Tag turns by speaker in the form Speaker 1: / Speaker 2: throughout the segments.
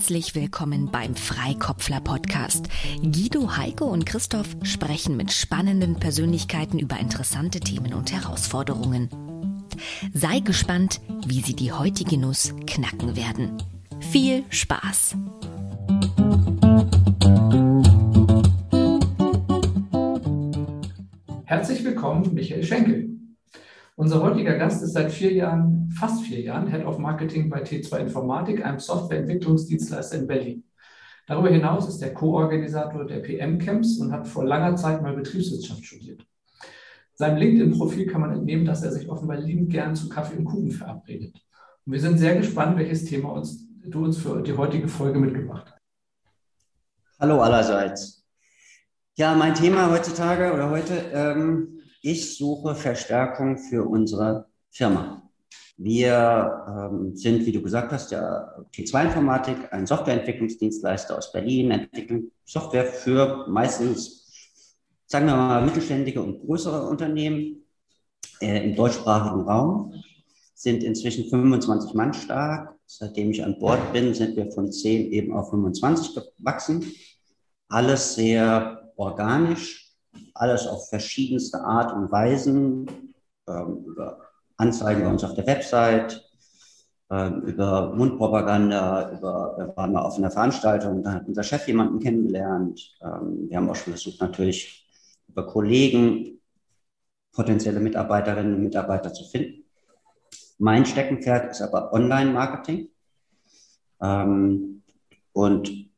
Speaker 1: Herzlich willkommen beim Freikopfler Podcast. Guido, Heike und Christoph sprechen mit spannenden Persönlichkeiten über interessante Themen und Herausforderungen. Sei gespannt, wie sie die heutige Nuss knacken werden. Viel Spaß!
Speaker 2: Herzlich willkommen, Michael Schenkel. Unser heutiger Gast ist seit vier Jahren, fast vier Jahren, Head of Marketing bei T2 Informatik, einem Softwareentwicklungsdienstleister in Berlin. Darüber hinaus ist er Co-Organisator der PM-Camps und hat vor langer Zeit mal Betriebswirtschaft studiert. Seinem LinkedIn-Profil kann man entnehmen, dass er sich offenbar liebend gern zu Kaffee und Kuchen verabredet. Und wir sind sehr gespannt, welches Thema uns, du uns für die heutige Folge mitgebracht hast.
Speaker 3: Hallo allerseits. Ja, mein Thema heutzutage oder heute ähm, ich suche Verstärkung für unsere Firma. Wir ähm, sind, wie du gesagt hast, der T2 Informatik, ein Softwareentwicklungsdienstleister aus Berlin, entwickeln Software für meistens, sagen wir mal, mittelständige und größere Unternehmen äh, im deutschsprachigen Raum, sind inzwischen 25 Mann stark. Seitdem ich an Bord bin, sind wir von 10 eben auf 25 gewachsen. Alles sehr organisch, alles auf verschiedenste Art und Weisen, ähm, über Anzeigen bei uns auf der Website, ähm, über Mundpropaganda, über, wir waren mal auf einer Veranstaltung, da hat unser Chef jemanden kennengelernt. Ähm, wir haben auch schon versucht, natürlich über Kollegen potenzielle Mitarbeiterinnen und Mitarbeiter zu finden. Mein Steckenpferd ist aber Online-Marketing. Ähm, und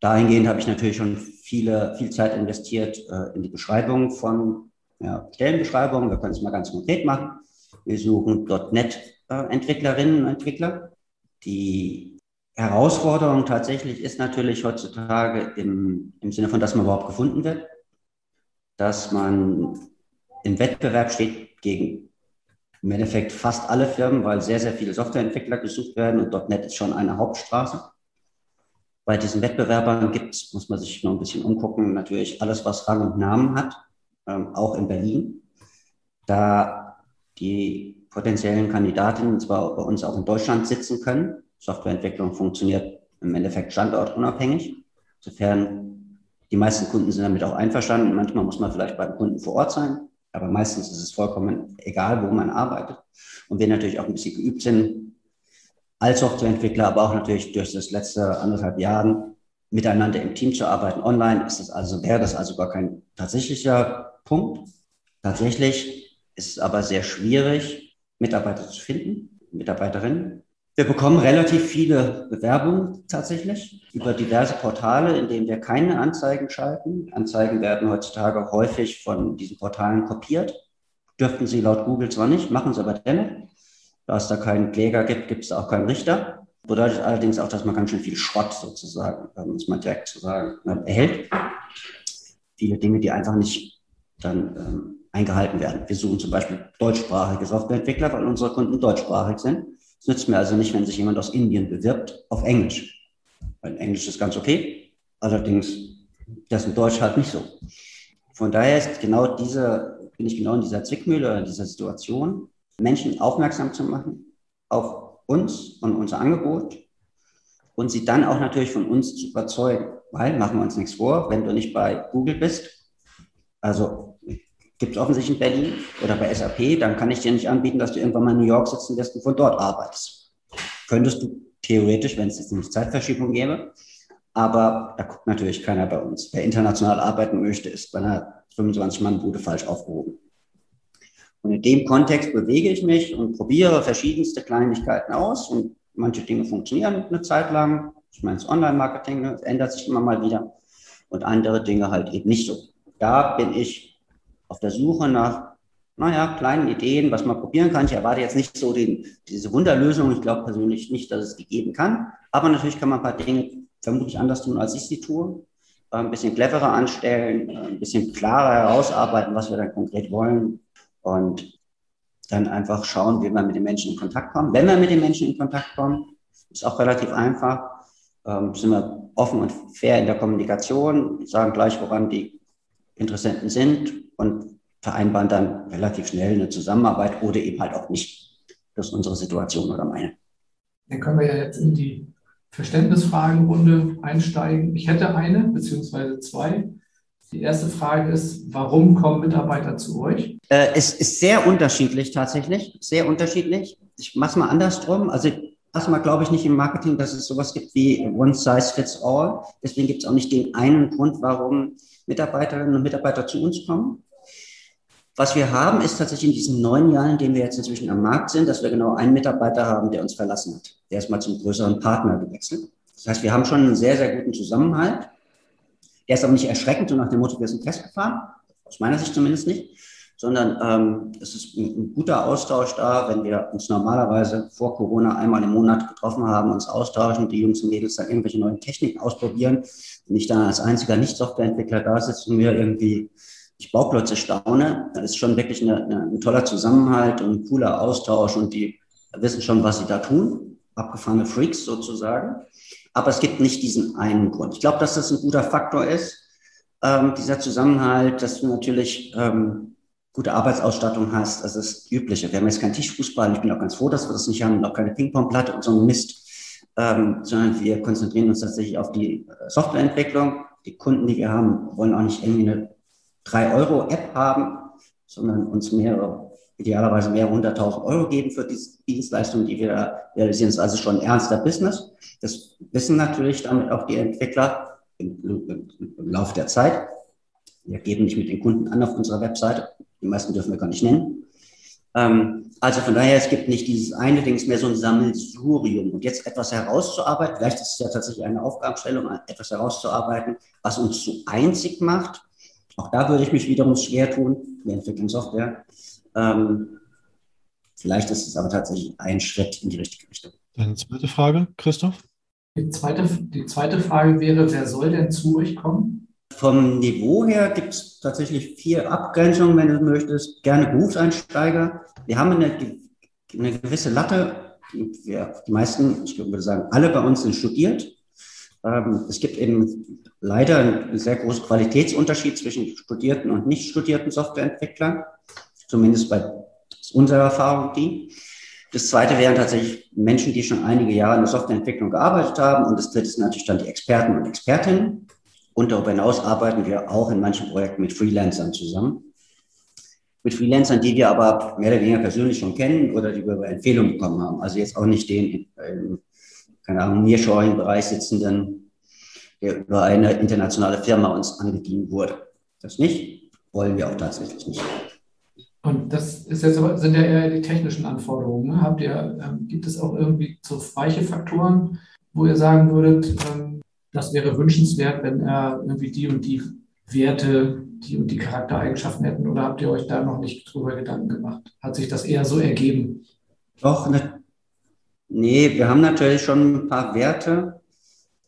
Speaker 3: dahingehend habe ich natürlich schon viele, viel Zeit investiert äh, in die Beschreibung von ja, Stellenbeschreibungen. Wir können es mal ganz konkret machen. Wir suchen .NET-Entwicklerinnen und Entwickler. Die Herausforderung tatsächlich ist natürlich heutzutage im, im Sinne von, dass man überhaupt gefunden wird, dass man im Wettbewerb steht gegen im Endeffekt fast alle Firmen, weil sehr, sehr viele Softwareentwickler gesucht werden und .NET ist schon eine Hauptstraße. Bei diesen Wettbewerbern gibt es, muss man sich noch ein bisschen umgucken, natürlich alles, was Rang und Namen hat, ähm, auch in Berlin. Da die potenziellen Kandidatinnen zwar bei uns auch in Deutschland sitzen können, Softwareentwicklung funktioniert im Endeffekt standortunabhängig. Insofern, die meisten Kunden sind damit auch einverstanden. Manchmal muss man vielleicht beim Kunden vor Ort sein, aber meistens ist es vollkommen egal, wo man arbeitet. Und wir natürlich auch ein bisschen geübt sind, als Softwareentwickler, aber auch natürlich durch das letzte anderthalb Jahren miteinander im Team zu arbeiten online, ist das also, wäre das also gar kein tatsächlicher Punkt. Tatsächlich ist es aber sehr schwierig, Mitarbeiter zu finden, Mitarbeiterinnen. Wir bekommen relativ viele Bewerbungen tatsächlich über diverse Portale, in denen wir keine Anzeigen schalten. Anzeigen werden heutzutage häufig von diesen Portalen kopiert. Dürften sie laut Google zwar nicht, machen sie aber dennoch. Da es da keinen Kläger gibt, gibt es auch keinen Richter. Bedeutet allerdings auch, dass man ganz schön viel Schrott sozusagen, um es mal direkt zu sagen, äh, erhält. Viele Dinge, die einfach nicht dann ähm, eingehalten werden. Wir suchen zum Beispiel deutschsprachige Softwareentwickler, weil unsere Kunden deutschsprachig sind. Es nützt mir also nicht, wenn sich jemand aus Indien bewirbt, auf Englisch. Weil Englisch ist ganz okay. Allerdings, das in Deutsch halt nicht so. Von daher ist genau diese, bin ich genau in dieser Zwickmühle oder dieser Situation, Menschen aufmerksam zu machen auf uns und unser Angebot und sie dann auch natürlich von uns zu überzeugen. Weil, machen wir uns nichts vor, wenn du nicht bei Google bist, also gibt es offensichtlich in Berlin oder bei SAP, dann kann ich dir nicht anbieten, dass du irgendwann mal in New York sitzen wirst und von dort arbeitest. Könntest du theoretisch, wenn es jetzt nicht Zeitverschiebung gäbe, aber da guckt natürlich keiner bei uns. Wer international arbeiten möchte, ist bei einer 25-Mann-Bude falsch aufgehoben. Und in dem Kontext bewege ich mich und probiere verschiedenste Kleinigkeiten aus und manche Dinge funktionieren eine Zeit lang. Ich meine, das Online-Marketing ne, ändert sich immer mal wieder und andere Dinge halt eben nicht so. Da bin ich auf der Suche nach, naja, kleinen Ideen, was man probieren kann. Ich erwarte jetzt nicht so den, diese Wunderlösung. Ich glaube persönlich nicht, dass es die geben kann. Aber natürlich kann man ein paar Dinge vermutlich anders tun, als ich sie tue. Ein bisschen cleverer anstellen, ein bisschen klarer herausarbeiten, was wir dann konkret wollen und dann einfach schauen, wie wir mit den Menschen in Kontakt kommen. Wenn wir mit den Menschen in Kontakt kommen, ist auch relativ einfach, ähm, sind wir offen und fair in der Kommunikation, sagen gleich, woran die Interessenten sind und vereinbaren dann relativ schnell eine Zusammenarbeit oder eben halt auch nicht. Das ist unsere Situation oder meine.
Speaker 2: Dann können wir ja jetzt in die Verständnisfragenrunde einsteigen. Ich hätte eine beziehungsweise zwei. Die erste Frage ist, warum kommen Mitarbeiter zu euch?
Speaker 3: Äh, es ist sehr unterschiedlich tatsächlich, sehr unterschiedlich. Ich mache es mal andersrum. Also erstmal glaube ich nicht im Marketing, dass es sowas gibt wie One Size Fits All. Deswegen gibt es auch nicht den einen Grund, warum Mitarbeiterinnen und Mitarbeiter zu uns kommen. Was wir haben, ist tatsächlich in diesen neun Jahren, in denen wir jetzt inzwischen am Markt sind, dass wir genau einen Mitarbeiter haben, der uns verlassen hat. Der ist mal zum größeren Partner gewechselt. Das heißt, wir haben schon einen sehr, sehr guten Zusammenhalt. Der ist aber nicht erschreckend, so nach dem Motto, wir sind festgefahren. Aus meiner Sicht zumindest nicht. Sondern ähm, es ist ein, ein, guter Austausch da, wenn wir uns normalerweise vor Corona einmal im Monat getroffen haben, uns austauschen, die Jungs und Mädels dann irgendwelche neuen Techniken ausprobieren. Wenn ich dann als einziger Nicht-Softwareentwickler da sitze und mir irgendwie ich Bauklötze staune, dann ist schon wirklich eine, eine, ein toller Zusammenhalt und ein cooler Austausch und die wissen schon, was sie da tun. Abgefahrene Freaks sozusagen. Aber es gibt nicht diesen einen Grund. Ich glaube, dass das ein guter Faktor ist, ähm, dieser Zusammenhalt, dass du natürlich ähm, gute Arbeitsausstattung hast. Das ist das Übliche. Wir haben jetzt keinen Tischfußball. Ich bin auch ganz froh, dass wir das nicht haben und auch keine Ping-Pong-Platte und so ein Mist. Ähm, sondern wir konzentrieren uns tatsächlich auf die äh, Softwareentwicklung. Die Kunden, die wir haben, wollen auch nicht irgendwie eine 3-Euro-App haben, sondern uns mehrere, idealerweise mehrere hunderttausend Euro geben für die Dienstleistungen, die wir da realisieren. Das ist also schon ein ernster Business. Das wissen natürlich damit auch die Entwickler im, im, im Laufe der Zeit. Wir geben nicht mit den Kunden an auf unserer Webseite. Die meisten dürfen wir gar nicht nennen. Ähm, also von daher, es gibt nicht dieses eine Ding, es ist mehr so ein Sammelsurium. Und jetzt etwas herauszuarbeiten, vielleicht ist es ja tatsächlich eine Aufgabenstellung, etwas herauszuarbeiten, was uns so einzig macht, auch da würde ich mich wiederum schwer tun. Wir entwickeln Software. Ähm, vielleicht ist es aber tatsächlich ein Schritt in die richtige Richtung.
Speaker 4: Deine zweite Frage, Christoph?
Speaker 2: Die zweite, die zweite Frage wäre, wer soll denn zu euch kommen?
Speaker 3: Vom Niveau her gibt es tatsächlich vier Abgrenzungen, wenn du möchtest. Gerne Berufseinsteiger. Wir haben eine, eine gewisse Latte. Wir, die meisten, ich würde sagen, alle bei uns sind studiert. Ähm, es gibt eben leider einen sehr großen Qualitätsunterschied zwischen studierten und nicht studierten Softwareentwicklern, zumindest bei unserer Erfahrung die. Das zweite wären tatsächlich Menschen, die schon einige Jahre in der Softwareentwicklung gearbeitet haben. Und das dritte sind natürlich dann die Experten und Expertinnen. Und darüber hinaus arbeiten wir auch in manchen Projekten mit Freelancern zusammen. Mit Freelancern, die wir aber mehr oder weniger persönlich schon kennen oder die wir über Empfehlungen bekommen haben. Also jetzt auch nicht den, keine Ahnung, Nearshoring-Bereich sitzenden, der über eine internationale Firma uns angedient wurde. Das nicht, wollen wir auch tatsächlich nicht.
Speaker 2: Und das ist jetzt aber, sind ja eher die technischen Anforderungen. Ne? Habt ihr, ähm, gibt es auch irgendwie so weiche Faktoren, wo ihr sagen würdet, ähm, das wäre wünschenswert, wenn er irgendwie die und die Werte, die und die Charaktereigenschaften hätten? Oder habt ihr euch da noch nicht drüber Gedanken gemacht? Hat sich das eher so ergeben?
Speaker 3: Doch, ne, Nee, wir haben natürlich schon ein paar Werte.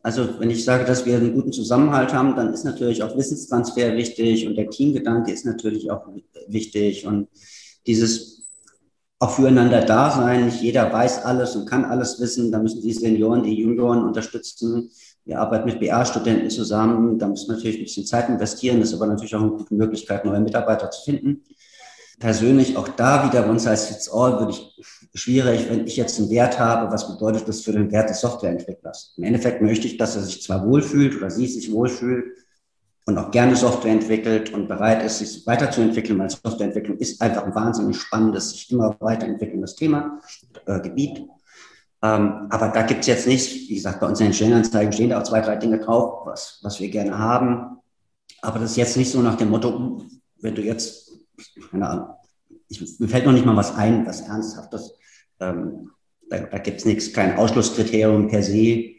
Speaker 3: Also wenn ich sage, dass wir einen guten Zusammenhalt haben, dann ist natürlich auch Wissenstransfer wichtig und der Teamgedanke ist natürlich auch wichtig und dieses auch füreinander da sein. Nicht jeder weiß alles und kann alles wissen. Da müssen die Senioren, die Junioren unterstützen. Wir arbeiten mit BA-Studenten zusammen. Da müssen wir natürlich ein bisschen Zeit investieren. Das ist aber natürlich auch eine gute Möglichkeit, neue Mitarbeiter zu finden persönlich auch da wieder One Size Fits All würde ich schwierig, wenn ich jetzt einen Wert habe, was bedeutet das für den Wert des Softwareentwicklers? Im Endeffekt möchte ich, dass er sich zwar wohlfühlt oder sie sich wohlfühlt und auch gerne Software entwickelt und bereit ist, sich weiterzuentwickeln, weil Softwareentwicklung ist einfach ein wahnsinnig spannendes, sich immer weiterentwickelndes Thema, äh, Gebiet. Ähm, aber da gibt es jetzt nicht, wie gesagt, bei unseren Stellenanzeigen stehen da auch zwei, drei Dinge drauf, was, was wir gerne haben. Aber das ist jetzt nicht so nach dem Motto, wenn du jetzt keine Ahnung, ich, mir fällt noch nicht mal was ein, was Ernsthaftes. Ähm, da da gibt es nichts, kein Ausschlusskriterium per se.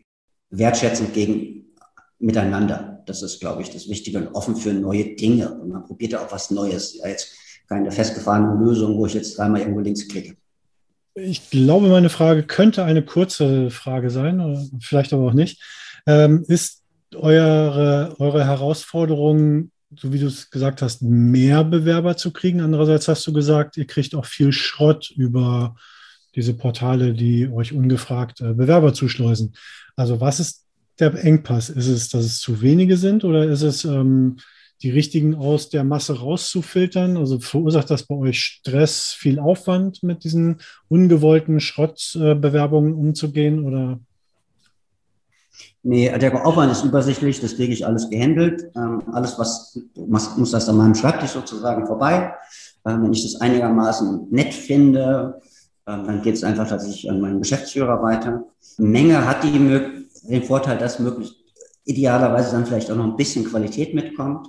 Speaker 3: Wertschätzend gegen miteinander. Das ist, glaube ich, das Wichtige und offen für neue Dinge. Und man probiert ja auch was Neues. Ja, jetzt keine festgefahrene Lösung, wo ich jetzt dreimal irgendwo links klicke.
Speaker 4: Ich glaube, meine Frage könnte eine kurze Frage sein, oder vielleicht aber auch nicht. Ähm, ist eure, eure Herausforderung so wie du es gesagt hast, mehr Bewerber zu kriegen. Andererseits hast du gesagt, ihr kriegt auch viel Schrott über diese Portale, die euch ungefragt äh, Bewerber zuschleusen. Also was ist der Engpass? Ist es, dass es zu wenige sind oder ist es ähm, die richtigen aus der Masse rauszufiltern? Also verursacht das bei euch Stress, viel Aufwand mit diesen ungewollten Schrottbewerbungen äh, umzugehen oder
Speaker 3: Nee, der Aufwand ist übersichtlich, das kriege ich alles gehandelt. Ähm, alles, was muss, muss das an meinem Schreibtisch sozusagen vorbei. Ähm, wenn ich das einigermaßen nett finde, ähm, dann geht es einfach tatsächlich an meinen Geschäftsführer weiter. Menge hat die den Vorteil, dass möglichst idealerweise dann vielleicht auch noch ein bisschen Qualität mitkommt.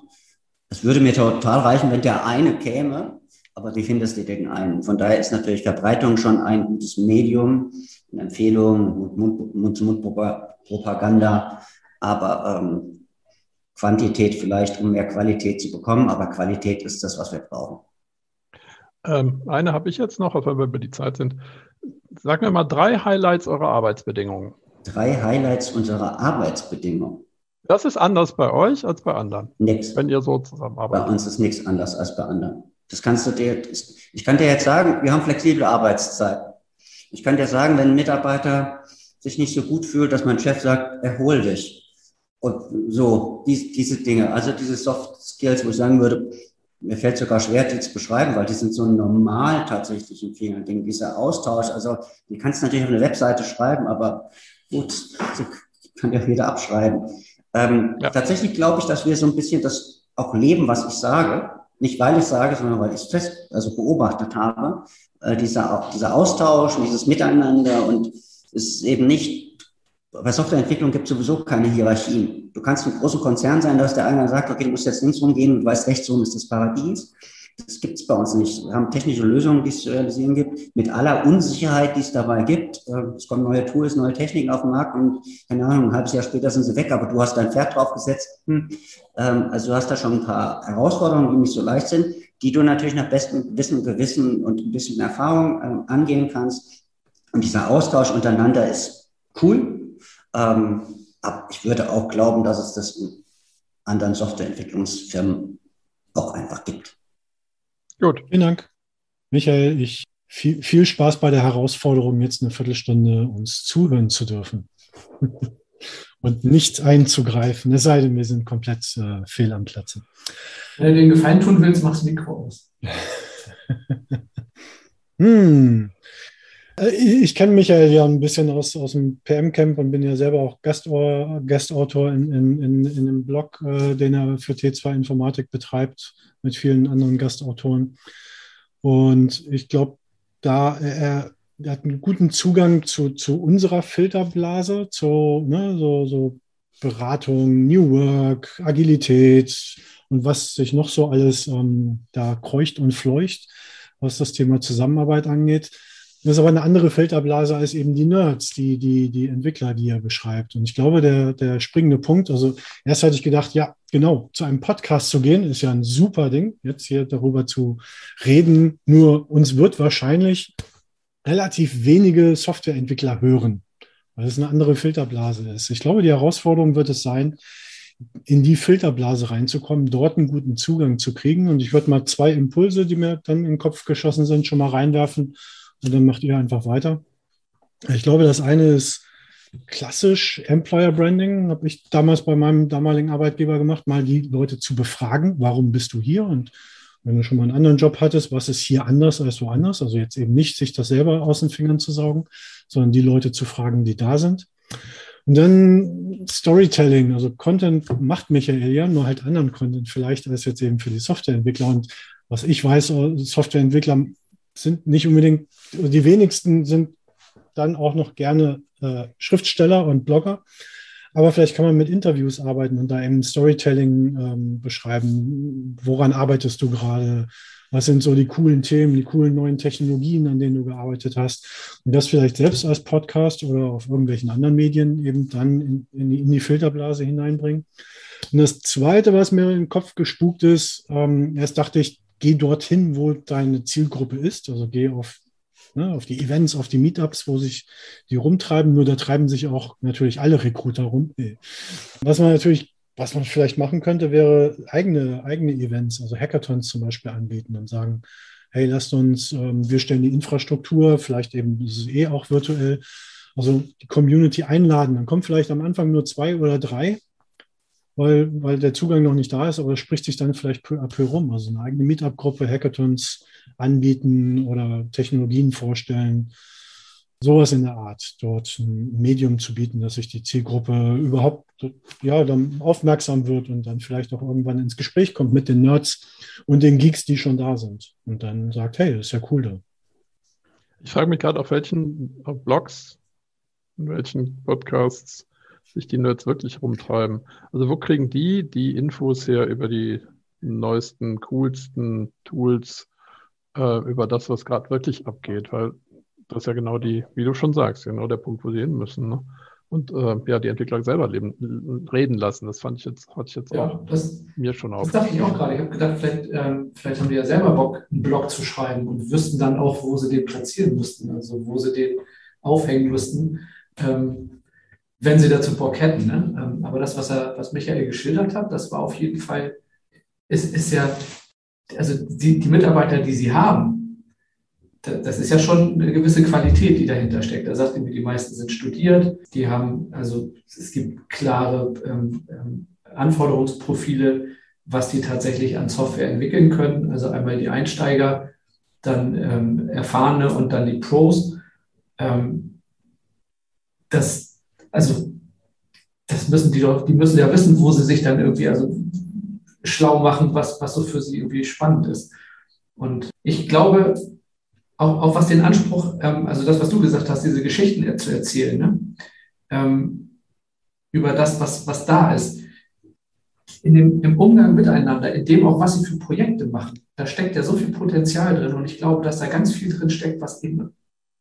Speaker 3: Es würde mir total reichen, wenn der eine käme, aber die findest die decken ein. Von daher ist natürlich Verbreitung schon ein gutes Medium, eine Empfehlung, Mund-zu-Mund-Propaganda, aber ähm, Quantität vielleicht, um mehr Qualität zu bekommen, aber Qualität ist das, was wir brauchen.
Speaker 5: Ähm, eine habe ich jetzt noch, wenn wir über die Zeit sind. Sag mir mal drei Highlights eurer Arbeitsbedingungen.
Speaker 3: Drei Highlights unserer Arbeitsbedingungen.
Speaker 5: Das ist anders bei euch als bei anderen.
Speaker 3: Nix.
Speaker 5: Wenn ihr so zusammenarbeitet.
Speaker 3: Bei uns ist nichts anders als bei anderen. Das kannst du dir, ich kann dir jetzt sagen, wir haben flexible Arbeitszeiten. Ich kann dir sagen, wenn ein Mitarbeiter sich nicht so gut fühlt, dass mein Chef sagt, erhol dich. Und so, die, diese Dinge, also diese Soft Skills, wo ich sagen würde, mir fällt sogar schwer, die zu beschreiben, weil die sind so normal tatsächlich in vielen Dingen. Dieser Austausch, also die kannst du natürlich auf eine Webseite schreiben, aber gut, so kann ja jeder abschreiben. Ähm, ja. Tatsächlich glaube ich, dass wir so ein bisschen das auch leben, was ich sage. Nicht weil ich sage, sondern weil ich es fest, also beobachtet habe. Äh, dieser, dieser Austausch, dieses Miteinander und es ist eben nicht bei Softwareentwicklung gibt es sowieso keine Hierarchien. Du kannst ein großer Konzern sein, dass der eine sagt, okay, du musst jetzt links rumgehen und du weißt, rechts rum ist das Paradies. Das gibt es bei uns nicht. Wir haben technische Lösungen, die es zu realisieren gibt, mit aller Unsicherheit, die es dabei gibt. Ähm, es kommen neue Tools, neue Techniken auf den Markt und keine Ahnung, ein halbes Jahr später sind sie weg, aber du hast dein Pferd draufgesetzt. Hm. Ähm, also du hast da schon ein paar Herausforderungen, die nicht so leicht sind, die du natürlich nach bestem Wissen und Gewissen und ein bisschen Erfahrung ähm, angehen kannst. Und dieser Austausch untereinander ist cool. ich würde auch glauben, dass es das in anderen Softwareentwicklungsfirmen auch einfach gibt.
Speaker 4: Gut. Vielen Dank. Michael, ich viel, viel Spaß bei der Herausforderung, jetzt eine Viertelstunde uns zuhören zu dürfen. und nicht einzugreifen, es sei denn, wir sind komplett äh, fehl am Platze.
Speaker 2: Wenn du den Gefallen tun willst, machst du Mikro aus.
Speaker 4: hm. Äh, ich kenne Michael ja ein bisschen aus, aus dem PM-Camp und bin ja selber auch Gastautor, Gastautor in, in, in, in einem Blog, äh, den er für T2 Informatik betreibt mit vielen anderen Gastautoren. Und ich glaube, da er, er, hat einen guten Zugang zu, zu unserer Filterblase, zu ne, so, so Beratung, New Work, Agilität und was sich noch so alles ähm, da kreucht und fleucht, was das Thema Zusammenarbeit angeht. Das ist aber eine andere Filterblase als eben die Nerds, die, die, die Entwickler, die er beschreibt. Und ich glaube, der, der springende Punkt, also erst hatte ich gedacht, ja, genau, zu einem Podcast zu gehen, ist ja ein super Ding, jetzt hier darüber zu reden. Nur uns wird wahrscheinlich relativ wenige Softwareentwickler hören, weil es eine andere Filterblase ist. Ich glaube, die Herausforderung wird es sein, in die Filterblase reinzukommen, dort einen guten Zugang zu kriegen. Und ich würde mal zwei Impulse, die mir dann in den Kopf geschossen sind, schon mal reinwerfen und dann macht ihr einfach weiter. Ich glaube, das eine ist klassisch Employer Branding, habe ich damals bei meinem damaligen Arbeitgeber gemacht, mal die Leute zu befragen, warum bist du hier? Und wenn du schon mal einen anderen Job hattest, was ist hier anders als woanders? Also jetzt eben nicht sich das selber aus den Fingern zu saugen, sondern die Leute zu fragen, die da sind. Und dann Storytelling, also Content macht Michael ja, nur halt anderen Content vielleicht als jetzt eben für die Softwareentwickler. Und was ich weiß, Softwareentwickler sind nicht unbedingt, die wenigsten sind dann auch noch gerne äh, Schriftsteller und Blogger. Aber vielleicht kann man mit Interviews arbeiten und da eben Storytelling ähm, beschreiben. Woran arbeitest du gerade? Was sind so die coolen Themen, die coolen neuen Technologien, an denen du gearbeitet hast? Und das vielleicht selbst als Podcast oder auf irgendwelchen anderen Medien eben dann in, in, die, in die, Filterblase hineinbringen. Und das Zweite, was mir in den Kopf gespukt ist, ähm, erst dachte ich, geh dorthin, wo deine Zielgruppe ist. Also geh auf, ne, auf die Events, auf die Meetups, wo sich die rumtreiben. Nur da treiben sich auch natürlich alle Recruiter rum. Was man natürlich, was man vielleicht machen könnte, wäre eigene, eigene Events, also Hackathons zum Beispiel anbieten und sagen, hey, lasst uns, ähm, wir stellen die Infrastruktur, vielleicht eben, das eh auch virtuell, also die Community einladen. Dann kommen vielleicht am Anfang nur zwei oder drei weil, weil der Zugang noch nicht da ist, aber es spricht sich dann vielleicht peu à peu rum. Also eine eigene Meetup-Gruppe, Hackathons anbieten oder Technologien vorstellen. sowas in der Art, dort ein Medium zu bieten, dass sich die Zielgruppe überhaupt ja, dann aufmerksam wird und dann vielleicht auch irgendwann ins Gespräch kommt mit den Nerds und den Geeks, die schon da sind und dann sagt, hey, das ist ja cool da.
Speaker 5: Ich frage mich gerade, auf welchen auf Blogs, in welchen Podcasts sich die Nerds wirklich rumtreiben. Also wo kriegen die die Infos her über die neuesten, coolsten Tools, äh, über das, was gerade wirklich abgeht? Weil das ist ja genau die, wie du schon sagst, genau der Punkt, wo sie hin müssen. Ne? Und äh, ja, die Entwickler selber leben, reden lassen. Das fand ich jetzt, hatte ich jetzt
Speaker 2: ja,
Speaker 5: auch
Speaker 2: das,
Speaker 5: mir schon auf.
Speaker 2: Das dachte ich auch gerade. Ich habe gedacht, vielleicht, ähm, vielleicht haben die ja selber Bock, einen Blog zu schreiben und wüssten dann auch, wo sie den platzieren müssten, also wo sie den aufhängen müssten, ähm, wenn sie dazu Bock hätten. Ne? Ähm, aber das, was, er, was Michael geschildert hat, das war auf jeden Fall, ist, ist ja, also die, die Mitarbeiter, die sie haben, das ist ja schon eine gewisse Qualität, die dahinter steckt. Er sagt irgendwie, die meisten sind studiert, die haben, also es gibt klare ähm, ähm, Anforderungsprofile, was die tatsächlich an Software entwickeln können. Also einmal die Einsteiger, dann ähm, Erfahrene und dann die Pros. Ähm, das, also, das müssen die doch, die müssen ja wissen, wo sie sich dann irgendwie also schlau machen, was, was so für sie irgendwie spannend ist. Und ich glaube, auch, auch was den Anspruch, ähm, also das, was du gesagt hast, diese Geschichten zu erzählen, ne? ähm, über das, was, was da ist. In dem, Im Umgang miteinander, in dem auch, was sie für Projekte machen, da steckt ja so viel Potenzial drin und ich glaube, dass da ganz viel drin steckt, was eben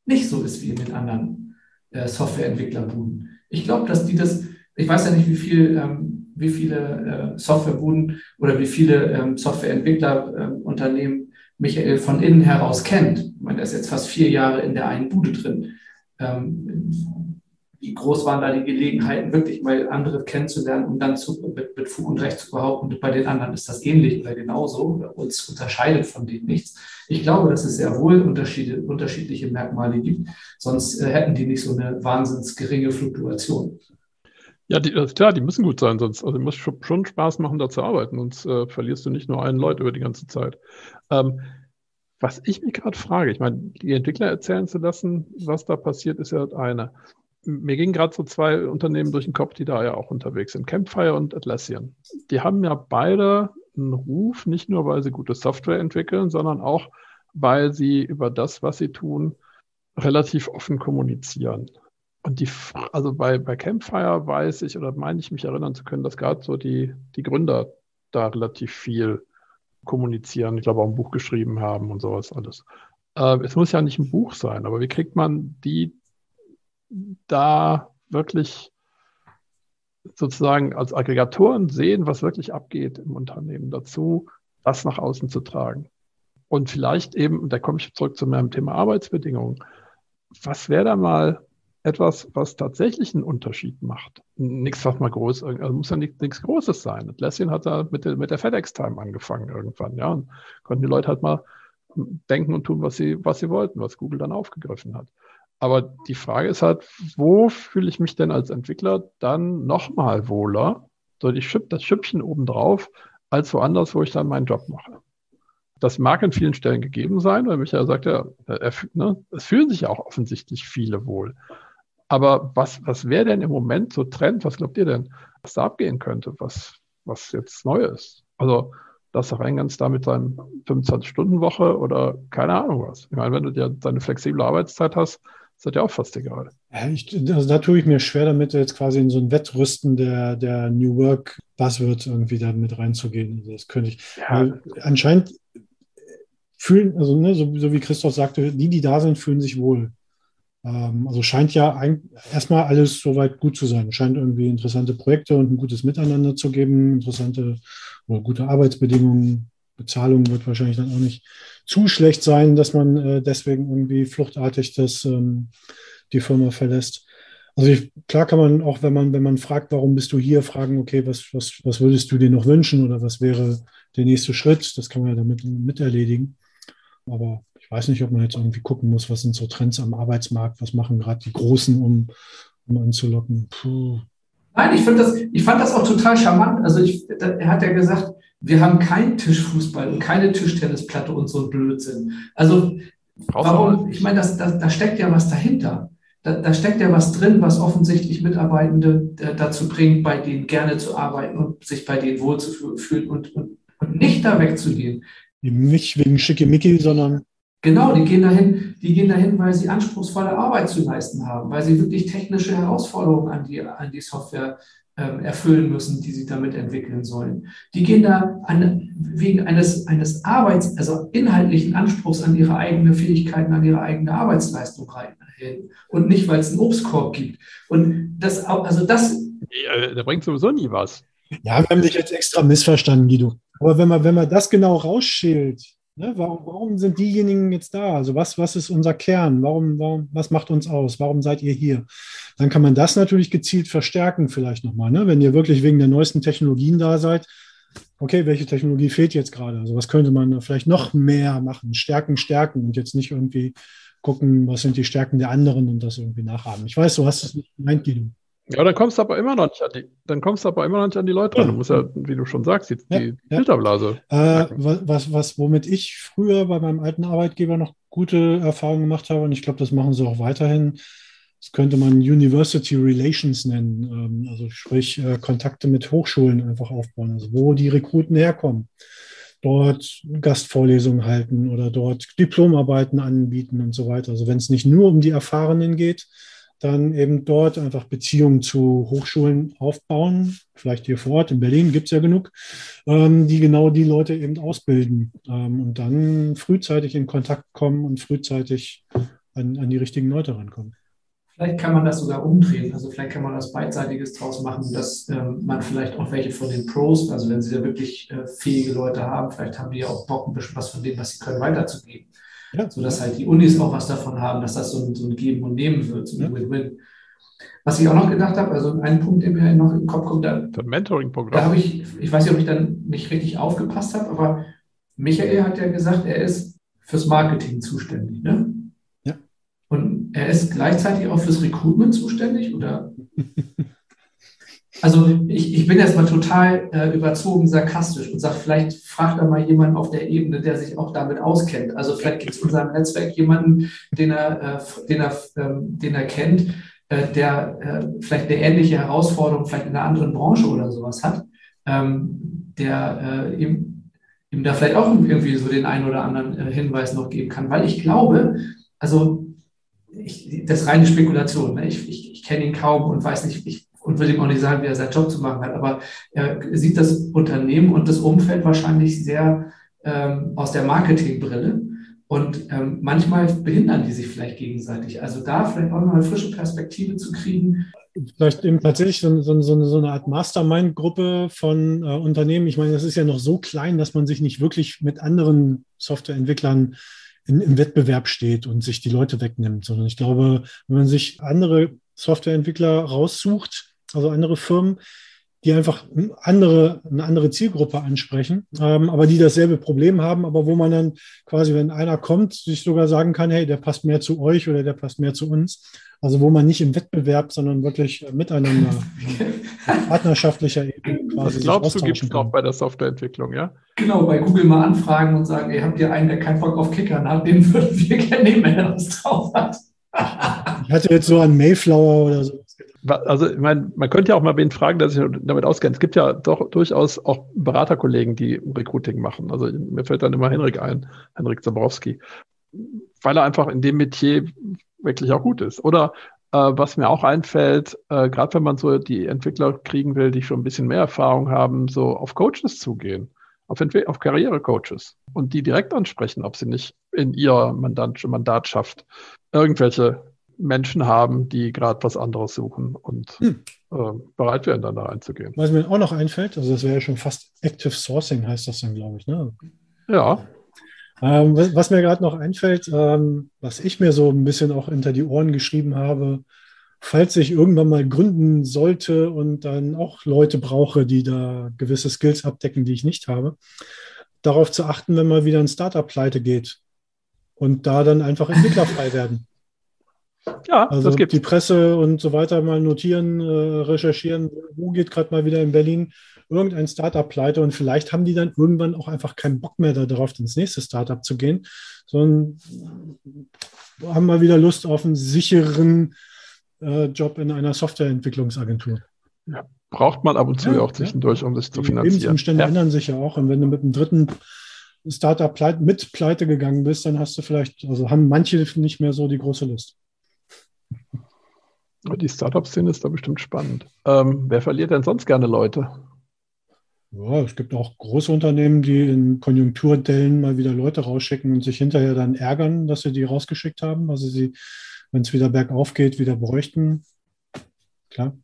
Speaker 2: nicht so ist wie in den anderen äh, Softwareentwicklerbuden. Ich glaube, dass die das, ich weiß ja nicht, wie viel, ähm, wie viele äh, Softwarebuden oder wie viele ähm, Softwareentwicklerunternehmen ähm, Michael von innen heraus kennt. Ich meine, er ist jetzt fast vier Jahre in der einen Bude drin. Ähm, wie groß waren da die Gelegenheiten, wirklich mal andere kennenzulernen, um dann zu, mit, mit Fug und Recht zu behaupten, bei den anderen ist das ähnlich oder genauso, uns unterscheidet von denen nichts. Ich glaube, dass es sehr wohl Unterschiede, unterschiedliche Merkmale gibt, sonst äh, hätten die nicht so eine wahnsinns geringe Fluktuation.
Speaker 5: Ja, die, äh, klar, die müssen gut sein, sonst also muss schon Spaß machen, da zu arbeiten, sonst äh, verlierst du nicht nur einen Leut über die ganze Zeit. Ähm, was ich mich gerade frage, ich meine, die Entwickler erzählen zu lassen, was da passiert, ist ja eine. Mir gingen gerade so zwei Unternehmen durch den Kopf, die da ja auch unterwegs sind, Campfire und Atlassian. Die haben ja beide einen Ruf, nicht nur, weil sie gute Software entwickeln, sondern auch, weil sie über das, was sie tun, relativ offen kommunizieren. Und die, also bei, bei Campfire weiß ich oder meine ich mich erinnern zu können, dass gerade so die, die Gründer da relativ viel kommunizieren, ich glaube auch ein Buch geschrieben haben und sowas alles. Äh, es muss ja nicht ein Buch sein, aber wie kriegt man die da wirklich sozusagen als Aggregatoren sehen, was wirklich abgeht im Unternehmen dazu, das nach außen zu tragen? Und vielleicht eben, da komme ich zurück zu meinem Thema Arbeitsbedingungen, was wäre da mal etwas, was tatsächlich einen Unterschied macht. Nichts, was mal groß, also muss ja nicht, nichts Großes sein. Atlassian hat da mit der, mit der FedEx-Time angefangen irgendwann, ja, und konnten die Leute halt mal denken und tun, was sie, was sie wollten, was Google dann aufgegriffen hat. Aber die Frage ist halt, wo fühle ich mich denn als Entwickler dann nochmal wohler, so die Schüpp, das Schüppchen obendrauf, als woanders, wo ich dann meinen Job mache? Das mag an vielen Stellen gegeben sein, weil Michael sagt ja, er, ne, es fühlen sich ja auch offensichtlich viele wohl. Aber was, was wäre denn im Moment so Trend? Was glaubt ihr denn, was da abgehen könnte, was, was jetzt neu ist? Also, dass rein ganz da mit seinem 25-Stunden-Woche oder keine Ahnung was. Ich meine, wenn du ja deine flexible Arbeitszeit hast, ist das ja auch fast egal.
Speaker 4: Ich, also da tue ich mir schwer damit, jetzt quasi in so ein Wettrüsten der, der New Work Buzzwords irgendwie da mit reinzugehen. Also das könnte ich. Ja. Anscheinend fühlen, also ne, so, so, wie Christoph sagte, die, die da sind, fühlen sich wohl. Ähm, also scheint ja ein, erstmal alles soweit gut zu sein. Scheint irgendwie interessante Projekte und ein gutes Miteinander zu geben, interessante oder gute Arbeitsbedingungen. Bezahlung wird wahrscheinlich dann auch nicht zu schlecht sein, dass man äh, deswegen irgendwie fluchtartig das, ähm, die Firma verlässt. Also ich, klar kann man auch, wenn man, wenn man fragt, warum bist du hier, fragen, okay, was, was, was würdest du dir noch wünschen oder was wäre der nächste Schritt? Das kann man ja damit mit erledigen. Aber weiß nicht, ob man jetzt irgendwie gucken muss, was sind so Trends am Arbeitsmarkt, was machen gerade die Großen, um, um anzulocken. Puh.
Speaker 2: Nein, ich, das, ich fand das auch total charmant. Also ich, er hat ja gesagt, wir haben keinen Tischfußball und keine Tischtennisplatte und so ein Blödsinn. Also warum, ich meine, das, das, da steckt ja was dahinter. da, da, steckt ja was drin, was offensichtlich Mitarbeitende äh, dazu bringt, bei denen gerne zu arbeiten und sich bei denen wohlzufühlen und, und, und nicht da wegzugehen.
Speaker 4: Nicht wegen Schickimicki, sondern.
Speaker 2: Genau, die gehen dahin, die gehen dahin, weil sie anspruchsvolle Arbeit zu leisten haben, weil sie wirklich technische Herausforderungen an die, an die Software ähm, erfüllen müssen, die sie damit entwickeln sollen. Die gehen da an, wegen eines, eines Arbeits-, also inhaltlichen Anspruchs an ihre eigenen Fähigkeiten, an ihre eigene Arbeitsleistung rein hin. Und nicht, weil es einen Obstkorb gibt. Und das, also das.
Speaker 5: Ja, der bringt sowieso nie was.
Speaker 4: Ja, wir haben dich jetzt extra missverstanden, Guido. Aber wenn man, wenn man das genau rausschält, ne, warum, warum sind diejenigen jetzt da? Also was, was ist unser Kern? Warum, warum, was macht uns aus? Warum seid ihr hier? Dann kann man das natürlich gezielt verstärken, vielleicht nochmal. Ne? Wenn ihr wirklich wegen der neuesten Technologien da seid, okay, welche Technologie fehlt jetzt gerade? Also was könnte man vielleicht noch mehr machen? Stärken, stärken und jetzt nicht irgendwie gucken, was sind die Stärken der anderen und das irgendwie nachahmen. Ich weiß, du hast es nicht gemeint, Guido.
Speaker 5: Ja, dann kommst du aber immer noch nicht an die, dann kommst du aber immer noch nicht an die Leute ran. Du musst ja, wie du schon sagst, die, ja, die ja. Filterblase.
Speaker 4: Äh, was, was, womit ich früher bei meinem alten Arbeitgeber noch gute Erfahrungen gemacht habe, und ich glaube, das machen sie auch weiterhin, das könnte man University Relations nennen, ähm, also sprich äh, Kontakte mit Hochschulen einfach aufbauen, also wo die Rekruten herkommen dort Gastvorlesungen halten oder dort Diplomarbeiten anbieten und so weiter. Also wenn es nicht nur um die Erfahrenen geht, dann eben dort einfach Beziehungen zu Hochschulen aufbauen. Vielleicht hier vor Ort, in Berlin gibt es ja genug, ähm, die genau die Leute eben ausbilden ähm, und dann frühzeitig in Kontakt kommen und frühzeitig an, an die richtigen Leute rankommen.
Speaker 2: Vielleicht kann man das sogar umdrehen. Also vielleicht kann man das Beidseitiges draus machen, dass ähm, man vielleicht auch welche von den Pros, also wenn sie da wirklich äh, fähige Leute haben, vielleicht haben die ja auch Bock, ein bisschen was von dem, was sie können, weiterzugeben. Ja. Sodass halt die Unis auch was davon haben, dass das so ein, so ein Geben und Nehmen wird, so ein ja. Win-Win. Was ich auch noch gedacht habe, also ein Punkt, der mir noch im Kopf kommt, da,
Speaker 5: Mentoring-Programm.
Speaker 2: Da habe ich, ich weiß nicht, ob ich dann nicht richtig aufgepasst habe, aber Michael hat ja gesagt, er ist fürs Marketing zuständig. Ne? Ja. Und er ist gleichzeitig auch fürs Recruitment zuständig, oder? Also ich, ich bin jetzt mal total äh, überzogen sarkastisch und sage, vielleicht fragt da mal jemand auf der Ebene, der sich auch damit auskennt. Also vielleicht gibt es in seinem Netzwerk jemanden, den er, äh, den er, ähm, den er kennt, äh, der äh, vielleicht eine ähnliche Herausforderung vielleicht in einer anderen Branche oder sowas hat, ähm, der äh, ihm, ihm da vielleicht auch irgendwie so den einen oder anderen äh, Hinweis noch geben kann. Weil ich glaube, also ich, das ist reine Spekulation. Ne? Ich, ich, ich kenne ihn kaum und weiß nicht, ich und will ihm auch nicht sagen, wie er seinen Job zu machen hat, aber er sieht das Unternehmen und das Umfeld wahrscheinlich sehr ähm, aus der Marketingbrille. Und ähm, manchmal behindern die sich vielleicht gegenseitig. Also da vielleicht auch noch eine frische Perspektive zu kriegen.
Speaker 4: Vielleicht eben tatsächlich so, so, so, so eine Art Mastermind-Gruppe von äh, Unternehmen. Ich meine, das ist ja noch so klein, dass man sich nicht wirklich mit anderen Softwareentwicklern in, im Wettbewerb steht und sich die Leute wegnimmt, sondern ich glaube, wenn man sich andere Softwareentwickler raussucht, also andere Firmen, die einfach andere, eine andere Zielgruppe ansprechen, ähm, aber die dasselbe Problem haben, aber wo man dann quasi, wenn einer kommt, sich sogar sagen kann, hey, der passt mehr zu euch oder der passt mehr zu uns. Also wo man nicht im Wettbewerb, sondern wirklich miteinander partnerschaftlicher Ebene
Speaker 5: quasi. Was glaubst du, gibt es auch bei der Softwareentwicklung, ja?
Speaker 2: Genau, bei Google mal anfragen und sagen, ey, habt ihr einen, der keinen Bock auf Kicker hat, den würden wir gerne nehmen, wenn er was drauf hat.
Speaker 4: ich hatte jetzt so an Mayflower oder so
Speaker 5: also ich meine, man könnte ja auch mal wen fragen, der sich damit auskennt. Es gibt ja doch durchaus auch Beraterkollegen, die Recruiting machen. Also mir fällt dann immer Henrik ein, Henrik Zaborowski, weil er einfach in dem Metier wirklich auch gut ist. Oder äh, was mir auch einfällt, äh, gerade wenn man so die Entwickler kriegen will, die schon ein bisschen mehr Erfahrung haben, so auf Coaches zugehen, auf, auf Karrierecoaches und die direkt ansprechen, ob sie nicht in ihr Mandat, Mandatschaft irgendwelche Menschen haben, die gerade was anderes suchen und hm. äh, bereit wären, dann da reinzugehen.
Speaker 4: Was mir auch noch einfällt, also das wäre ja schon fast Active Sourcing, heißt das dann, glaube ich. Ne?
Speaker 5: Ja.
Speaker 4: Ähm, was mir gerade noch einfällt, ähm, was ich mir so ein bisschen auch hinter die Ohren geschrieben habe, falls ich irgendwann mal gründen sollte und dann auch Leute brauche, die da gewisse Skills abdecken, die ich nicht habe, darauf zu achten, wenn mal wieder ein Startup pleite geht und da dann einfach Entwickler frei werden. Ja, also das gibt die Presse und so weiter mal notieren, äh, recherchieren, wo geht gerade mal wieder in Berlin irgendein Startup pleite und vielleicht haben die dann irgendwann auch einfach keinen Bock mehr darauf, ins nächste Startup zu gehen, sondern haben mal wieder Lust auf einen sicheren Traumjob in einer Softwareentwicklungsagentur.
Speaker 5: Ja, braucht man ab und zu ja, auch zwischendurch, ja. um sich zu finanzieren. Die
Speaker 4: Lebensumstände ja. ändern sich ja auch. Und wenn du mit einem dritten Startup mit pleite gegangen bist, dann hast du vielleicht, also haben manche nicht mehr so die große Lust.
Speaker 5: Die Startup-Szene ist da bestimmt spannend. Ähm, wer verliert denn sonst gerne Leute?
Speaker 4: Ja, es gibt auch große Unternehmen, die in Konjunkturdellen mal wieder Leute rausschicken und sich hinterher dann ärgern, dass sie die rausgeschickt haben, also sie, wenn es wieder bergauf geht, wieder bräuchten. Klar.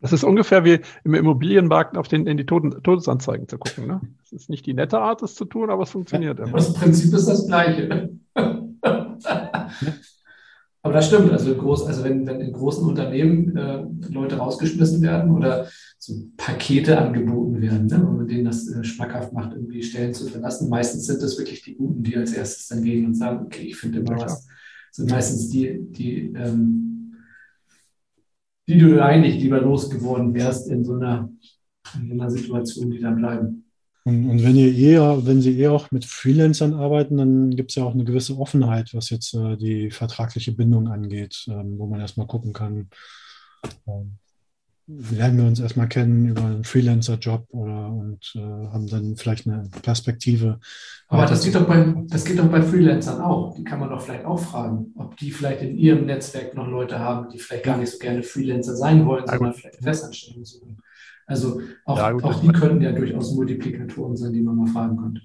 Speaker 5: Das ist ungefähr wie im Immobilienmarkt auf den, in die Toten, Todesanzeigen zu gucken. Ne? Das ist nicht die nette Art, das zu tun, aber es funktioniert
Speaker 2: ja, immer. Das Prinzip ist das gleiche. aber das stimmt. Also, groß, also wenn, wenn in großen Unternehmen äh, Leute rausgeschmissen werden oder so Pakete angeboten werden, ne, und man denen das äh, schmackhaft macht, irgendwie Stellen zu verlassen, meistens sind das wirklich die Guten, die als erstes dann gehen und sagen, okay, ich finde immer ja, was. Das sind meistens die, die ähm, die du eigentlich lieber losgeworden wärst in so einer, in so einer Situation, die dann bleiben.
Speaker 4: Und, und, wenn ihr eher, wenn Sie eher auch mit Freelancern arbeiten, dann gibt es ja auch eine gewisse Offenheit, was jetzt äh, die vertragliche Bindung angeht, ähm, wo man erstmal gucken kann, ähm, lernen wir uns erstmal kennen über einen Freelancer-Job oder und äh, haben dann vielleicht eine Perspektive.
Speaker 2: Aber das geht, doch bei, das geht doch bei Freelancern auch. Die kann man doch vielleicht auch fragen, ob die vielleicht in ihrem Netzwerk noch Leute haben, die vielleicht gar nicht so gerne Freelancer sein wollen, sondern vielleicht Festanstellungen suchen. Also auch, ja, gut, auch die könnten ja durchaus Multiplikatoren sein, die man mal fragen könnte.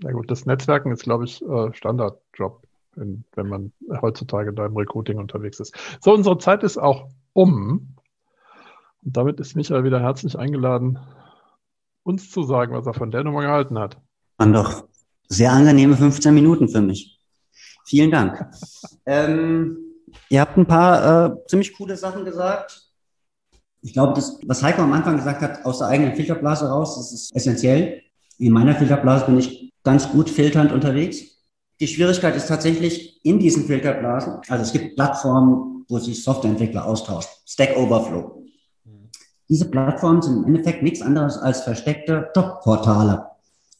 Speaker 5: Ja gut, das Netzwerken ist, glaube ich, äh, Standardjob, wenn man heutzutage da im Recruiting unterwegs ist. So, unsere Zeit ist auch um. Und damit ist Michael wieder herzlich eingeladen, uns zu sagen, was er von der Nummer gehalten hat.
Speaker 3: Waren doch sehr angenehme 15 Minuten für mich. Vielen Dank. ähm, ihr habt ein paar äh, ziemlich coole Sachen gesagt. Ich glaube, das, was Heiko am Anfang gesagt hat, aus der eigenen Filterblase raus, das ist essentiell. In meiner Filterblase bin ich ganz gut filternd unterwegs. Die Schwierigkeit ist tatsächlich in diesen Filterblasen, also es gibt Plattformen, wo sich Softwareentwickler austauschen. Stack Overflow diese Plattformen sind im Endeffekt nichts anderes als versteckte Jobportale,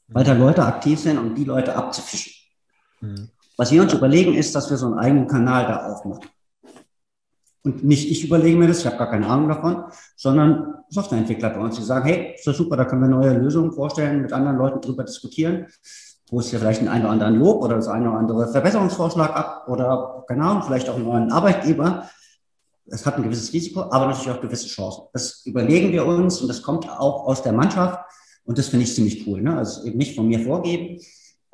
Speaker 3: weil da Leute aktiv sind, um die Leute abzufischen. Mhm. Was wir uns überlegen, ist, dass wir so einen eigenen Kanal da aufmachen. Und nicht ich überlege mir das, ich habe gar keine Ahnung davon, sondern Softwareentwickler bei uns, die sagen, hey, ist das super, da können wir neue Lösungen vorstellen, mit anderen Leuten drüber diskutieren, wo es ja vielleicht ein oder anderen Lob oder das eine oder andere Verbesserungsvorschlag ab oder, keine Ahnung, vielleicht auch einen neuen Arbeitgeber es hat ein gewisses Risiko, aber natürlich auch gewisse Chancen. Das überlegen wir uns und das kommt auch aus der Mannschaft und das finde ich ziemlich cool. Ne? Also eben nicht von mir vorgeben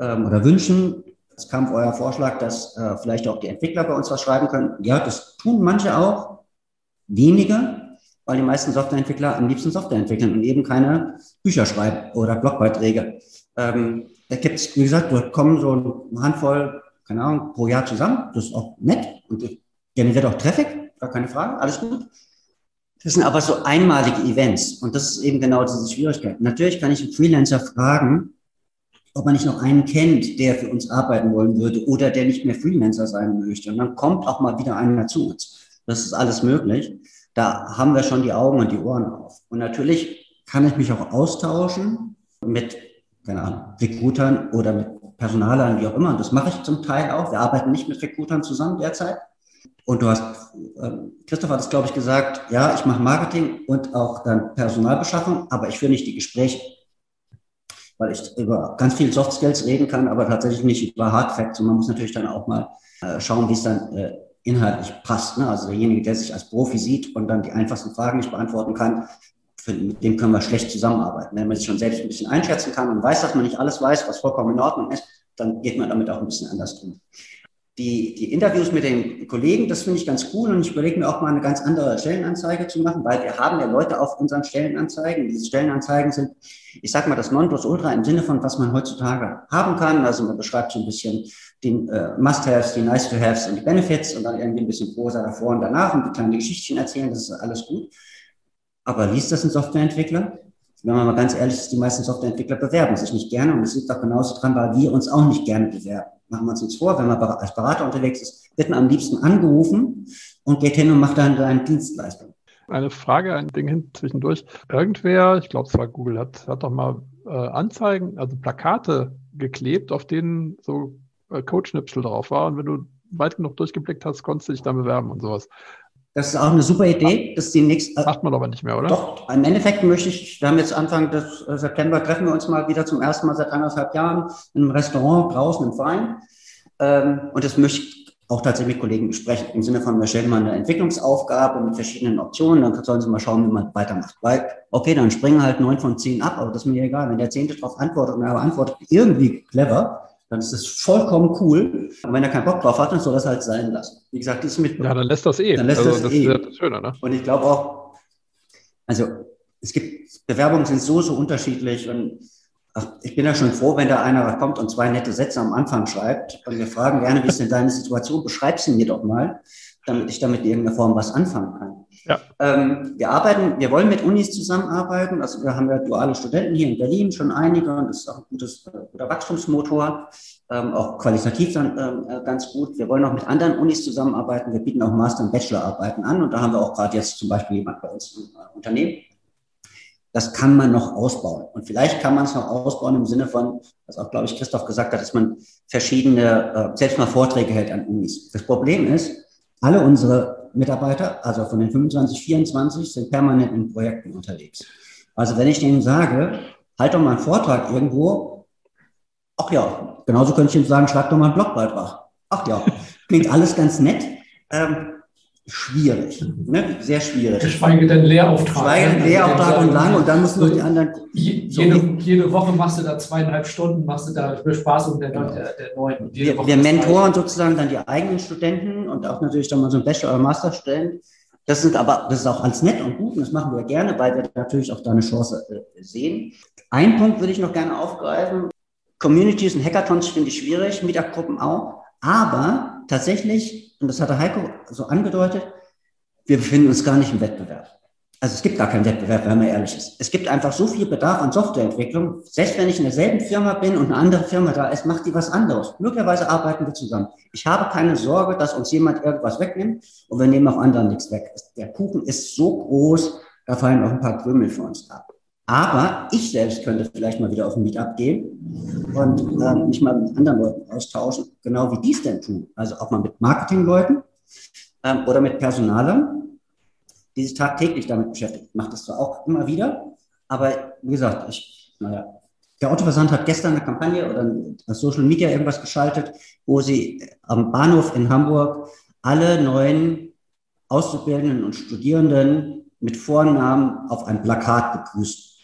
Speaker 3: ähm, oder wünschen. Es kam euer Vorschlag, dass äh, vielleicht auch die Entwickler bei uns was schreiben können. Ja, das tun manche auch, weniger, weil die meisten Softwareentwickler am liebsten Software entwickeln und eben keine Bücher schreiben oder Blogbeiträge. Ähm, da gibt es, wie gesagt, da kommen so eine Handvoll, keine Ahnung, pro Jahr zusammen. Das ist auch nett und generiert auch Traffic gar keine Frage, alles gut. Das sind aber so einmalige Events und das ist eben genau diese Schwierigkeit. Natürlich kann ich einen Freelancer fragen, ob man nicht noch einen kennt, der für uns arbeiten wollen würde oder der nicht mehr Freelancer sein möchte. Und dann kommt auch mal wieder einer zu uns. Das ist alles möglich. Da haben wir schon die Augen und die Ohren auf. Und natürlich kann ich mich auch austauschen mit, keine Ahnung, Recruitern oder mit Personalern, wie auch immer. Und das mache ich zum Teil auch. Wir arbeiten nicht mit Recruitern zusammen derzeit. Und du hast, äh, Christoph hat es, glaube ich, gesagt, ja, ich mache Marketing und auch dann Personalbeschaffung, aber ich führe nicht die Gespräche, weil ich über ganz viel Soft Skills reden kann, aber tatsächlich nicht über Hard Facts. Und man muss natürlich dann auch mal äh, schauen, wie es dann äh, inhaltlich passt. Ne? Also derjenige, der sich als Profi sieht und dann die einfachsten Fragen nicht beantworten kann, für, mit dem können wir schlecht zusammenarbeiten. Wenn man sich schon selbst ein bisschen einschätzen kann und weiß, dass man nicht alles weiß, was vollkommen in Ordnung ist, dann geht man damit auch ein bisschen anders um die, die Interviews mit den Kollegen, das finde ich ganz cool und ich überlege mir auch mal eine ganz andere Stellenanzeige zu machen, weil wir haben ja Leute auf unseren Stellenanzeigen. Diese Stellenanzeigen sind, ich sage mal, das Nonplusultra im Sinne von, was man heutzutage haben kann. Also man beschreibt so ein bisschen die äh, Must-Haves, die Nice-to-Haves und die Benefits und dann irgendwie ein bisschen Prosa davor und danach und die kleine Geschichtchen erzählen, das ist alles gut. Aber liest das ein Softwareentwickler? Wenn man mal ganz ehrlich ist, die meisten Softwareentwickler bewerben sich nicht gerne und es liegt auch genauso dran, weil wir uns auch nicht gerne bewerben machen wir uns uns vor, wenn man als Berater unterwegs ist, wird man am liebsten angerufen und geht hin und macht dann seine Dienstleistung.
Speaker 5: Eine Frage, ein Ding hin zwischendurch. Irgendwer, ich glaube es war Google, hat, hat doch mal äh, Anzeigen, also Plakate geklebt, auf denen so äh, Codeschnipsel drauf war. Und wenn du weit genug durchgeblickt hast, konntest du dich dann bewerben und sowas.
Speaker 3: Das ist auch eine super Idee. Das ist die nächste.
Speaker 5: Macht man aber nicht mehr, oder?
Speaker 3: Doch, im Endeffekt möchte ich, wir haben jetzt Anfang des äh, September, treffen wir uns mal wieder zum ersten Mal seit anderthalb Jahren in einem Restaurant draußen im Verein. Ähm, und das möchte ich auch tatsächlich mit Kollegen besprechen, im Sinne von, wir stellen mal eine Entwicklungsaufgabe mit verschiedenen Optionen, dann sollen sie mal schauen, wie man weitermacht. Weil, okay, dann springen halt neun von zehn ab, aber das ist mir egal. Wenn der Zehnte darauf antwortet und er antwortet irgendwie clever, dann ist das vollkommen cool. Und wenn er keinen Bock drauf hat, dann soll das halt sein lassen. Wie gesagt, ist mit.
Speaker 5: Ja, dann lässt das eh.
Speaker 3: Dann lässt also, das, das eh.
Speaker 5: ist das Schöne, ne?
Speaker 3: Und ich glaube auch, also es gibt, Bewerbungen sind so, so unterschiedlich und ach, ich bin ja schon froh, wenn da einer kommt und zwei nette Sätze am Anfang schreibt. Und wir fragen gerne, wie ist denn deine Situation? Beschreib sie mir doch mal, damit ich damit in irgendeiner Form was anfangen kann. Ja. Ähm, wir arbeiten, wir wollen mit Unis zusammenarbeiten. Also wir haben ja duale Studenten hier in Berlin, schon einige, und das ist auch ein gutes, äh, guter Wachstumsmotor, ähm, auch qualitativ dann äh, ganz gut. Wir wollen auch mit anderen Unis zusammenarbeiten. Wir bieten auch Master- und Bachelorarbeiten an und da haben wir auch gerade jetzt zum Beispiel jemand bei uns im äh, Unternehmen. Das kann man noch ausbauen. Und vielleicht kann man es noch ausbauen im Sinne von, was auch, glaube ich, Christoph gesagt hat, dass man verschiedene, äh, selbst mal Vorträge hält an Unis. Das Problem ist, alle unsere Mitarbeiter, also von den 25, 24, sind permanent in Projekten unterwegs. Also wenn ich denen sage, halt doch mal einen Vortrag irgendwo, ach ja, genauso könnte ich ihnen sagen, schlag doch mal einen Blogbeitrag. Ach ja, klingt alles ganz nett. Ähm, schwierig, ne? sehr schwierig.
Speaker 2: Geschweige denn Lehrauftrag.
Speaker 3: Geschweige denn Lehrauftrag und lang und dann müssen noch die anderen.
Speaker 2: Jede, jede, Woche machst du da zweieinhalb Stunden, machst du da Bespaßung der, der, der Neuen.
Speaker 3: Wir, wir mentoren sozusagen dann die eigenen Studenten und auch natürlich dann mal so ein Bachelor- oder Masterstellen. Das sind aber, das ist auch alles nett und gut und das machen wir gerne, weil wir natürlich auch da eine Chance äh, sehen. Ein Punkt würde ich noch gerne aufgreifen. Communities und Hackathons finde ich schwierig, Meetup-Gruppen auch. Aber tatsächlich, und das hatte Heiko so angedeutet, wir befinden uns gar nicht im Wettbewerb. Also es gibt gar keinen Wettbewerb, wenn man ehrlich ist. Es gibt einfach so viel Bedarf an Softwareentwicklung. Selbst wenn ich in derselben Firma bin und eine andere Firma da ist, macht die was anderes. Möglicherweise arbeiten wir zusammen. Ich habe keine Sorge, dass uns jemand irgendwas wegnimmt und wir nehmen auch anderen nichts weg. Der Kuchen ist so groß, da fallen auch ein paar Krümel für uns ab. Aber ich selbst könnte vielleicht mal wieder auf ein Meetup gehen und äh, mich mal mit anderen Leuten austauschen, genau wie die es denn tun. Also auch mal mit Marketingleuten ähm, oder mit Personalern, die sich tagtäglich damit beschäftigen. Ich mache das zwar auch immer wieder, aber wie gesagt, ich, naja, der Autoversand hat gestern eine Kampagne oder Social Media irgendwas geschaltet, wo sie am Bahnhof in Hamburg alle neuen Auszubildenden und Studierenden mit Vornamen auf ein Plakat begrüßt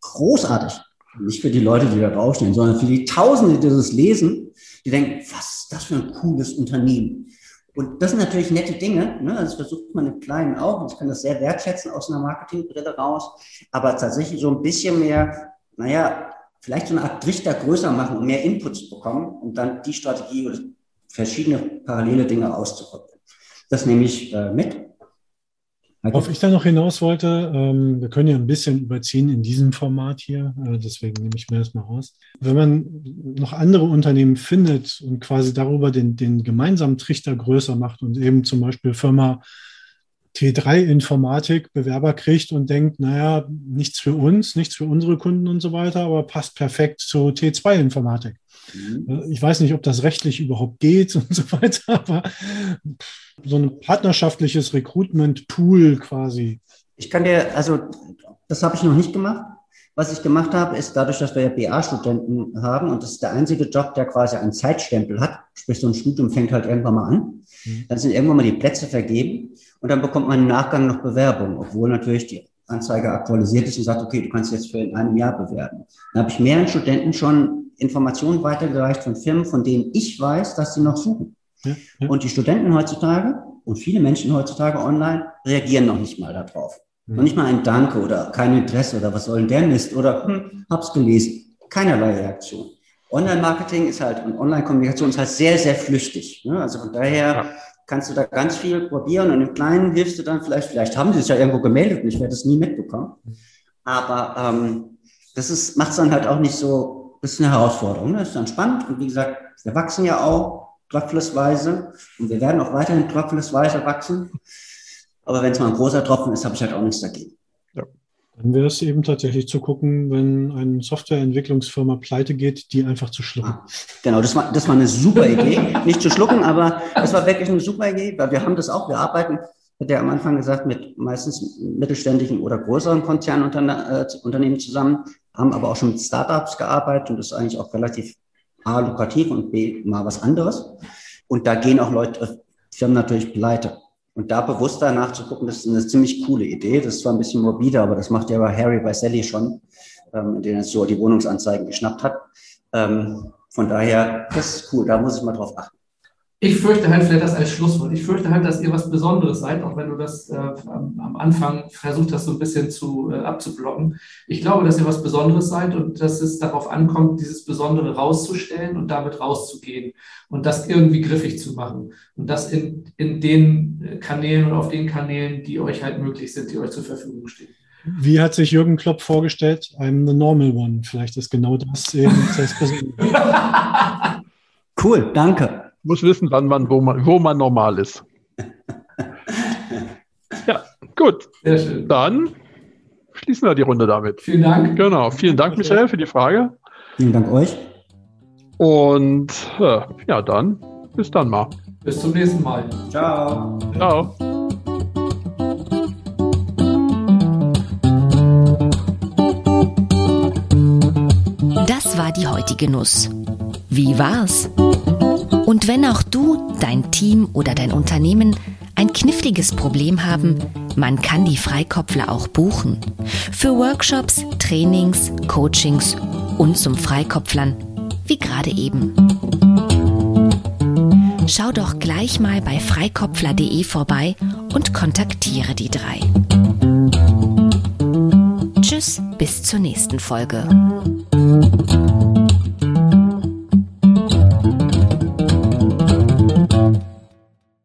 Speaker 3: großartig. Nicht für die Leute, die da draufstehen, sondern für die Tausende, die das lesen, die denken, was ist das für ein cooles Unternehmen. Und das sind natürlich nette Dinge. Ne? Also versucht man mit kleinen Augen. Ich kann das sehr wertschätzen aus einer Marketingbrille raus. Aber tatsächlich so ein bisschen mehr, naja, vielleicht so eine Art Trichter größer machen, um mehr Inputs bekommen und dann die Strategie oder verschiedene parallele Dinge auszuprobieren. Das nehme ich äh, mit.
Speaker 4: Worauf ich da noch hinaus wollte, ähm, wir können ja ein bisschen überziehen in diesem Format hier, äh, deswegen nehme ich mir das mal raus. Wenn man noch andere Unternehmen findet und quasi darüber den, den gemeinsamen Trichter größer macht und eben zum Beispiel Firma T3 Informatik Bewerber kriegt und denkt, naja, nichts für uns, nichts für unsere Kunden und so weiter, aber passt perfekt zu T2 Informatik. Mhm. Ich weiß nicht, ob das rechtlich überhaupt geht und so weiter, aber so ein partnerschaftliches Recruitment-Pool quasi.
Speaker 3: Ich kann dir, also das habe ich noch nicht gemacht. Was ich gemacht habe, ist dadurch, dass wir ja BA-Studenten haben und das ist der einzige Job, der quasi einen Zeitstempel hat, sprich so ein Studium fängt halt irgendwann mal an, mhm. dann sind irgendwann mal die Plätze vergeben und dann bekommt man im Nachgang noch Bewerbungen, obwohl natürlich die Anzeige aktualisiert ist und sagt, okay, du kannst jetzt für in einem Jahr bewerben. Dann habe ich mehreren Studenten schon Informationen weitergereicht von Firmen, von denen ich weiß, dass sie noch suchen. Ja, ja. Und die Studenten heutzutage und viele Menschen heutzutage online reagieren noch nicht mal darauf. Mhm. Noch nicht mal ein Danke oder kein Interesse oder was soll denn der Mist oder hm, hab's gelesen. Keinerlei Reaktion. Online-Marketing ist halt und Online-Kommunikation ist halt sehr, sehr flüchtig. Ne? Also von daher ja. kannst du da ganz viel probieren und im Kleinen hilfst du dann vielleicht, vielleicht haben sie sich ja irgendwo gemeldet und ich werde das nie mitbekommen. Mhm. Aber ähm, das ist, macht es dann halt auch nicht so, das ist eine Herausforderung. Ne? Das ist dann spannend und wie gesagt, wir wachsen ja auch tröpfelsweise. Und wir werden auch weiterhin tröpfelsweise wachsen. Aber wenn es mal ein großer Tropfen ist, habe ich halt auch nichts dagegen.
Speaker 5: Ja.
Speaker 4: Dann wäre es eben tatsächlich zu gucken, wenn eine Softwareentwicklungsfirma pleite geht, die einfach zu schlucken. Ah,
Speaker 3: genau, das war, das war eine super Idee. Nicht zu schlucken, aber das war wirklich eine super Idee, weil wir haben das auch, wir arbeiten, hat er am Anfang gesagt, mit meistens mittelständischen oder größeren Konzernunternehmen äh, zusammen, haben aber auch schon mit Startups gearbeitet und das ist eigentlich auch relativ A, lukrativ und B, mal was anderes. Und da gehen auch Leute, Firmen natürlich pleite. Und da bewusst danach zu gucken, das ist eine ziemlich coole Idee. Das ist zwar ein bisschen morbide, aber das macht ja bei Harry bei Sally schon, ähm, in denen er so die Wohnungsanzeigen geschnappt hat. Ähm, von daher, das ist cool, da muss ich mal drauf achten.
Speaker 2: Ich fürchte halt vielleicht das als Schlusswort. Ich fürchte halt, dass ihr was Besonderes seid, auch wenn du das äh, am, Anfang versucht hast, so ein bisschen zu, äh, abzublocken. Ich glaube, dass ihr was Besonderes seid und dass es darauf ankommt, dieses Besondere rauszustellen und damit rauszugehen und das irgendwie griffig zu machen. Und das in, in den Kanälen und auf den Kanälen, die euch halt möglich sind, die euch zur Verfügung stehen.
Speaker 4: Wie hat sich Jürgen Klopp vorgestellt? I'm the normal one. Vielleicht ist genau das eben das Besondere.
Speaker 3: cool, danke
Speaker 5: muss wissen, wann man, wo man, wo man normal ist. ja, gut. Sehr schön. Dann schließen wir die Runde damit.
Speaker 2: Vielen Dank.
Speaker 5: Genau. Vielen Dank, Michael, für die Frage.
Speaker 3: Vielen Dank euch.
Speaker 5: Und äh, ja, dann bis dann mal.
Speaker 2: Bis zum nächsten Mal.
Speaker 3: Ciao.
Speaker 5: Ciao.
Speaker 1: Das war die heutige Nuss. Wie war's? Und wenn auch du, dein Team oder dein Unternehmen ein kniffliges Problem haben, man kann die Freikopfler auch buchen. Für Workshops, Trainings, Coachings und zum Freikopflern, wie gerade eben. Schau doch gleich mal bei freikopfler.de vorbei und kontaktiere die drei. Tschüss, bis zur nächsten Folge.